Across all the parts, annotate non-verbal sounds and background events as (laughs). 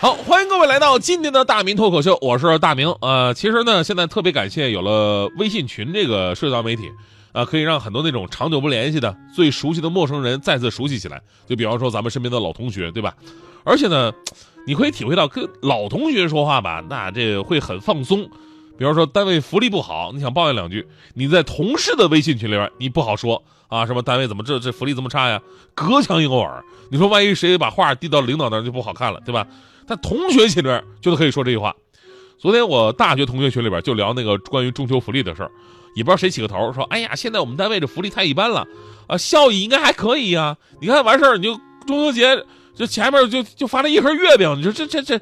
好，欢迎各位来到今天的大明脱口秀，我是大明。呃，其实呢，现在特别感谢有了微信群这个社交媒体，啊，可以让很多那种长久不联系的、最熟悉的陌生人再次熟悉起来。就比方说咱们身边的老同学，对吧？而且呢，你可以体会到跟老同学说话吧，那这会很放松。比方说单位福利不好，你想抱怨两句，你在同事的微信群里边，你不好说啊，什么单位怎么这这福利这么差呀？隔墙有耳，你说万一谁把话递到领导那儿就不好看了，对吧？在同学群里边就可以说这句话。昨天我大学同学群里边就聊那个关于中秋福利的事儿，也不知道谁起个头说：“哎呀，现在我们单位这福利太一般了，啊，效益应该还可以呀。你看完事儿你就中秋节这前面就就发了一盒月饼，你说这这这，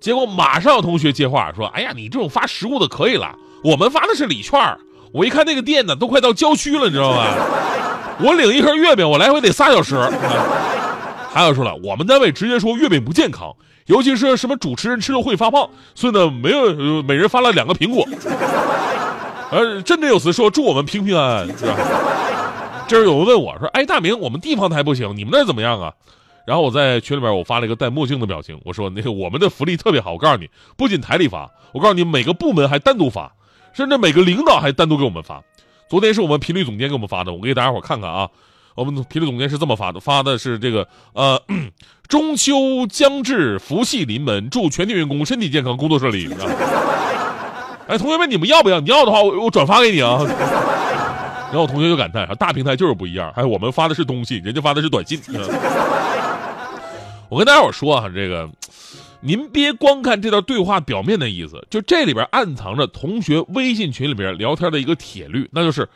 结果马上有同学接话说：哎呀，你这种发实物的可以了，我们发的是礼券儿我一看那个店呢，都快到郊区了，你知道吧？我领一盒月饼，我来回得仨小时。还有说了，我们单位直接说月饼不健康。”尤其是什么主持人吃了会发胖，所以呢，没有每人发了两个苹果。呃，振振有词说祝我们平平安安，是吧？这时有人问我说：“哎，大明，我们地方台不行，你们那怎么样啊？”然后我在群里边我发了一个戴墨镜的表情，我说：“那个我们的福利特别好，我告诉你，不仅台里发，我告诉你每个部门还单独发，甚至每个领导还单独给我们发。昨天是我们频率总监给我们发的，我给大家伙看看啊。”我们频率总监是这么发的，发的是这个呃，(clears throat) 中秋将至，福气临门，祝全体员工身体健康，工作顺利。哎，同学们，你们要不要？你要的话，我我转发给你啊。(laughs) 然后我同学就感叹说：“大平台就是不一样，哎，我们发的是东西，人家发的是短信。”我跟大家伙说啊，这个您别光看这段对话表面的意思，就这里边暗藏着同学微信群里边聊天的一个铁律，那就是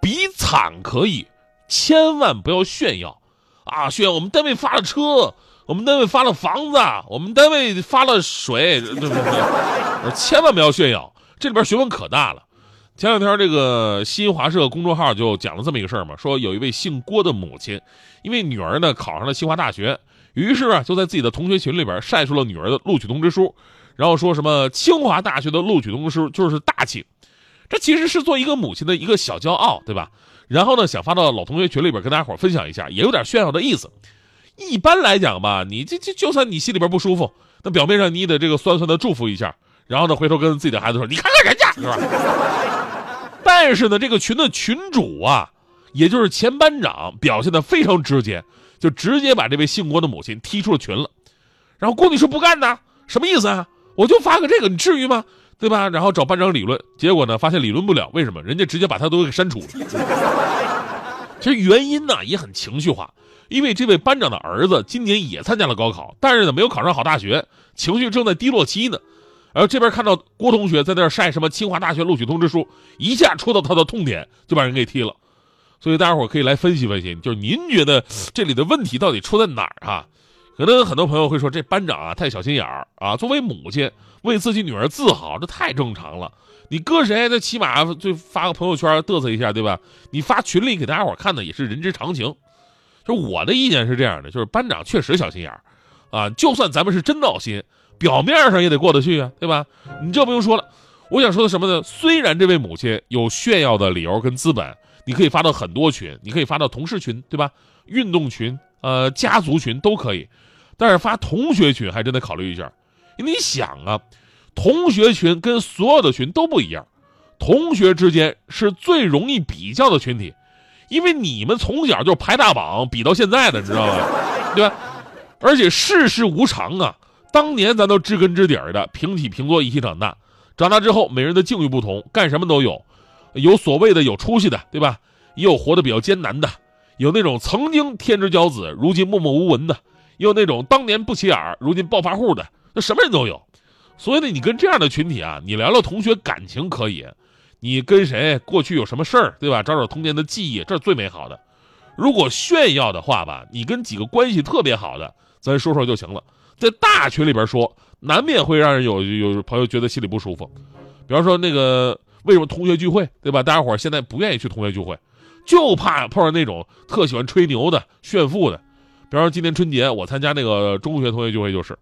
比惨可以。千万不要炫耀，啊！炫耀我们单位发了车，我们单位发了房子，我们单位发了水，对不对？(laughs) 千万不要炫耀，这里边学问可大了。前两天这个新华社公众号就讲了这么一个事儿嘛，说有一位姓郭的母亲，因为女儿呢考上了清华大学，于是啊就在自己的同学群里边晒出了女儿的录取通知书，然后说什么清华大学的录取通知书就是大气，这其实是做一个母亲的一个小骄傲，对吧？然后呢，想发到老同学群里边跟大家伙分享一下，也有点炫耀的意思。一般来讲吧，你这这就算你心里边不舒服，那表面上你也得这个酸酸的祝福一下，然后呢，回头跟自己的孩子说：“你看看人家，是吧？” (laughs) 但是呢，这个群的群主啊，也就是前班长，表现的非常直接，就直接把这位姓郭的母亲踢出了群了。然后郭女士不干呢，什么意思啊？我就发个这个，你至于吗？对吧？然后找班长理论，结果呢，发现理论不了。为什么？人家直接把他都给删除了。(laughs) 其实原因呢也很情绪化，因为这位班长的儿子今年也参加了高考，但是呢没有考上好大学，情绪正在低落期呢。然后这边看到郭同学在那晒什么清华大学录取通知书，一下戳到他的痛点，就把人给踢了。所以大家伙可以来分析分析，就是您觉得这里的问题到底出在哪儿啊？可能很多朋友会说，这班长啊太小心眼儿啊！作为母亲，为自己女儿自豪，这太正常了。你搁谁，那起码就发个朋友圈嘚瑟一下，对吧？你发群里给大家伙看的也是人之常情。就我的意见是这样的，就是班长确实小心眼儿啊。就算咱们是真闹心，表面上也得过得去啊，对吧？你这不用说了。我想说的什么呢？虽然这位母亲有炫耀的理由跟资本，你可以发到很多群，你可以发到同事群，对吧？运动群、呃家族群都可以。但是发同学群还真得考虑一下，你想啊，同学群跟所有的群都不一样，同学之间是最容易比较的群体，因为你们从小就排大榜比到现在的，知道吧？(laughs) 对吧？而且世事无常啊，当年咱都知根知底儿的，平起平坐一起长大，长大之后每人的境遇不同，干什么都有，有所谓的有出息的，对吧？也有活得比较艰难的，有那种曾经天之骄子，如今默默无闻的。有那种当年不起眼如今暴发户的，那什么人都有。所以呢，你跟这样的群体啊，你聊聊同学感情可以，你跟谁过去有什么事儿，对吧？找找童年的记忆，这是最美好的。如果炫耀的话吧，你跟几个关系特别好的，咱说说就行了。在大群里边说，难免会让人有有朋友觉得心里不舒服。比方说那个为什么同学聚会，对吧？大家伙现在不愿意去同学聚会，就怕碰上那种特喜欢吹牛的、炫富的。比方说今年春节我参加那个中学同学聚会，就是，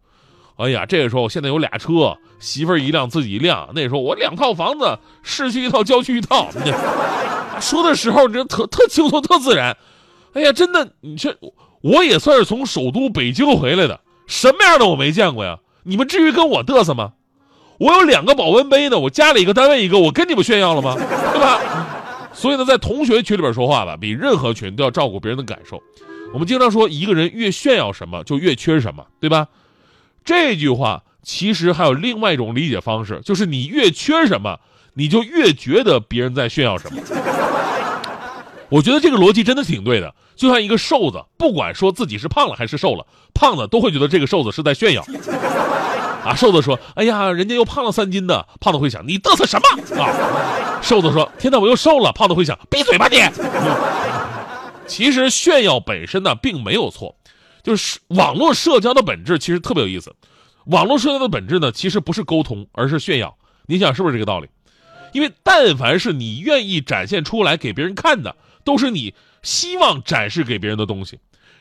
哎呀，这个时候现在有俩车，媳妇儿一辆，自己一辆。那时候我两套房子，市区一套，郊区一套。(laughs) 说的时候，这特特轻松，特自然。哎呀，真的，你这我也算是从首都北京回来的，什么样的我没见过呀？你们至于跟我嘚瑟吗？我有两个保温杯呢，我家里一个，单位一个，我跟你们炫耀了吗？对吧？(laughs) 所以呢，在同学群里边说话吧，比任何群都要照顾别人的感受。我们经常说，一个人越炫耀什么，就越缺什么，对吧？这句话其实还有另外一种理解方式，就是你越缺什么，你就越觉得别人在炫耀什么。(laughs) 我觉得这个逻辑真的挺对的，就像一个瘦子，不管说自己是胖了还是瘦了，胖子都会觉得这个瘦子是在炫耀。啊，瘦子说：“哎呀，人家又胖了三斤的。”胖子会想：“你嘚瑟什么？”啊，瘦子说：“天哪，我又瘦了。”胖子会想：“闭嘴吧你！”其实炫耀本身呢并没有错，就是网络社交的本质其实特别有意思。网络社交的本质呢其实不是沟通，而是炫耀。你想是不是这个道理？因为但凡是你愿意展现出来给别人看的。都是你希望展示给别人的东西，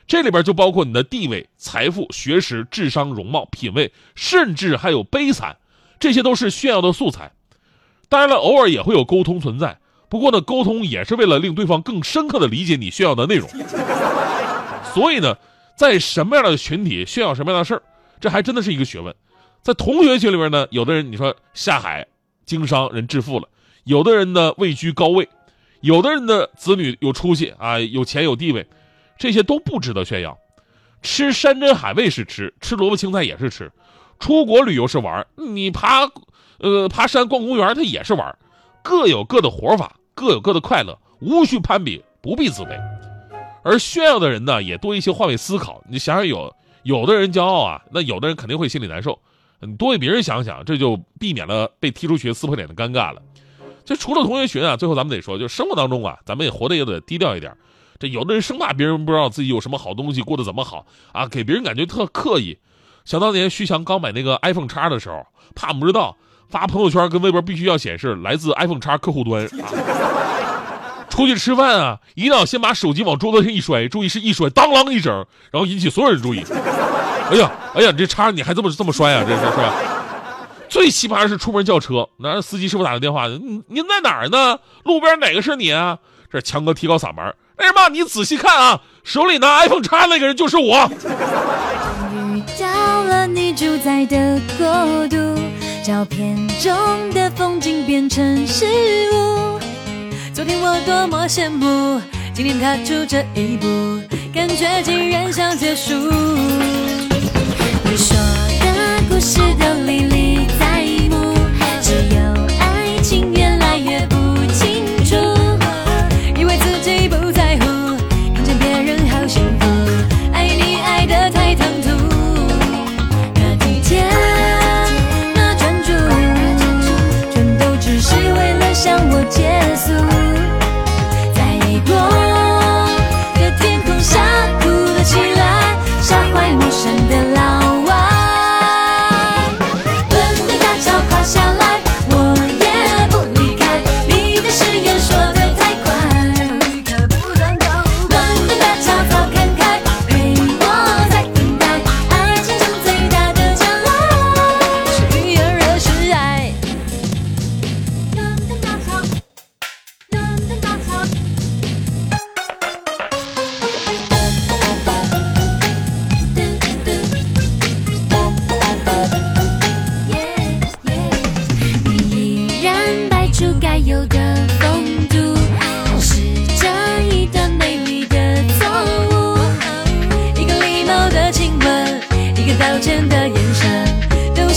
这里边就包括你的地位、财富、学识、智商、容貌、品味，甚至还有悲惨，这些都是炫耀的素材。当然了，偶尔也会有沟通存在，不过呢，沟通也是为了令对方更深刻的理解你炫耀的内容。所以呢，在什么样的群体炫耀什么样的事儿，这还真的是一个学问。在同学群里边呢，有的人你说下海经商人致富了，有的人呢位居高位。有的人的子女有出息啊，有钱有地位，这些都不值得炫耀。吃山珍海味是吃，吃萝卜青菜也是吃。出国旅游是玩，你爬，呃，爬山逛公园它也是玩。各有各的活法，各有各的快乐，无需攀比，不必自卑。而炫耀的人呢，也多一些换位思考。你想想，有有的人骄傲啊，那有的人肯定会心里难受。你多为别人想想，这就避免了被踢出群撕破脸的尴尬了。就除了同学群啊，最后咱们得说，就生活当中啊，咱们也活得也得低调一点。这有的人生怕别人不知道自己有什么好东西，过得怎么好啊，给别人感觉特刻意。想当年徐翔刚买那个 iPhone 叉的时候，怕不知道发朋友圈跟微博必须要显示来自 iPhone 叉客户端。(laughs) 出去吃饭啊，一定要先把手机往桌子上一摔，注意是一摔，当啷一声，然后引起所有人注意。哎呀，哎呀，你这叉你还这么这么摔啊？这是是吧？最奇葩的是出门叫车，那司机师傅打个电话，您您在哪儿呢？路边哪个是你啊？这强哥提高嗓门，那什么？你仔细看啊，手里拿 iPhone 叉那个人就是我。遇到了你主宰的国度，照片中的风景变成事物。昨天我多么羡慕，今天踏出这一步，感觉竟然像结束。向我结束。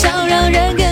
笑，让人更